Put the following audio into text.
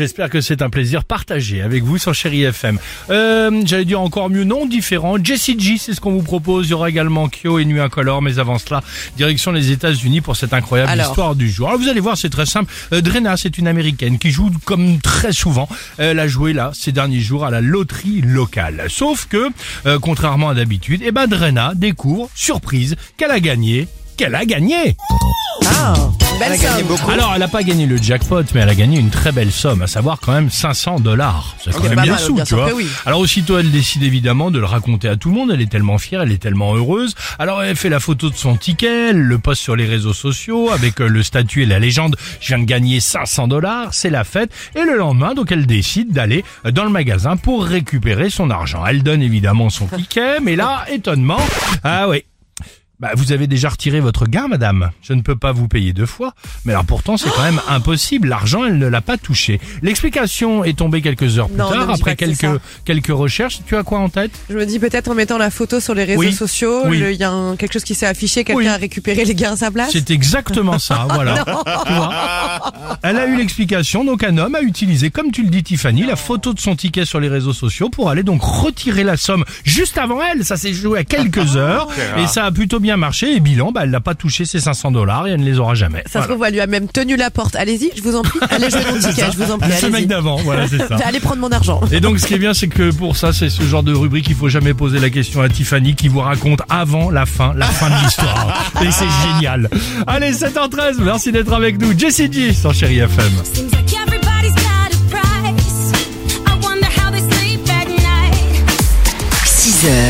J'espère que c'est un plaisir partagé avec vous sur Chéri FM. Euh, J'allais dire encore mieux, non, différent. Jessie G, c'est ce qu'on vous propose. Il y aura également Kyo et Nuit Incolore, mais avant cela, direction les États-Unis pour cette incroyable Alors. histoire du jour. Alors vous allez voir, c'est très simple. Euh, Drena, c'est une américaine qui joue comme très souvent. Elle a joué là ces derniers jours à la loterie locale. Sauf que, euh, contrairement à d'habitude, eh ben Drena découvre, surprise, qu'elle a gagné. Qu'elle a gagné Ah, belle somme. alors, elle n'a pas gagné le jackpot, mais elle a gagné une très belle somme, à savoir quand même 500 dollars. C'est quand même pas bien mal, sous, bien tu sûr vois. que oui. Alors aussitôt, elle décide évidemment de le raconter à tout le monde. Elle est tellement fière, elle est tellement heureuse. Alors, elle fait la photo de son ticket, elle le poste sur les réseaux sociaux avec euh, le statut et la légende. Je viens de gagner 500 dollars, c'est la fête. Et le lendemain, donc, elle décide d'aller euh, dans le magasin pour récupérer son argent. Elle donne évidemment son ticket, mais là, étonnement, ah oui. Bah, vous avez déjà retiré votre gain, madame. Je ne peux pas vous payer deux fois. Mais alors pourtant, c'est quand même impossible. L'argent, elle ne l'a pas touché. L'explication est tombée quelques heures plus Non, ne tard, après pas que c'est quelques, quelques recherches. Tu as quoi en tête? Je me dis peut-être en mettant la photo sur les réseaux Oui. sociaux, Oui. le- il y a un- quelque chose qui s'est affiché, quelqu'un Oui. a récupéré les gains à sa place. C'est exactement ça, voilà. Tu vois? Elle a eu l'explication, donc un homme a utilisé, comme tu le dis Tiffany, la photo de son ticket sur les réseaux sociaux pour aller donc retirer la somme juste avant elle. Ça s'est joué à quelques heures et ça a plutôt bien marché. Et bilan, bah, elle n'a pas touché ses 500 dollars et elle ne les aura jamais. Ça se Voilà. trouve, elle lui a même tenu la porte. Allez-y, je vous en prie. Allez jouer mon ticket, je vous en prie. Ce mec Allez-y. d'avant, voilà, c'est ça. Allez prendre mon argent. Et donc, ce qui est bien, c'est que pour ça, c'est ce genre de rubrique, il faut jamais poser la question à Tiffany qui vous raconte avant la fin, la fin de l'histoire. Et c'est génial. Allez, 7h13, merci d'être avec nous. Jessie G sur Chéri FM.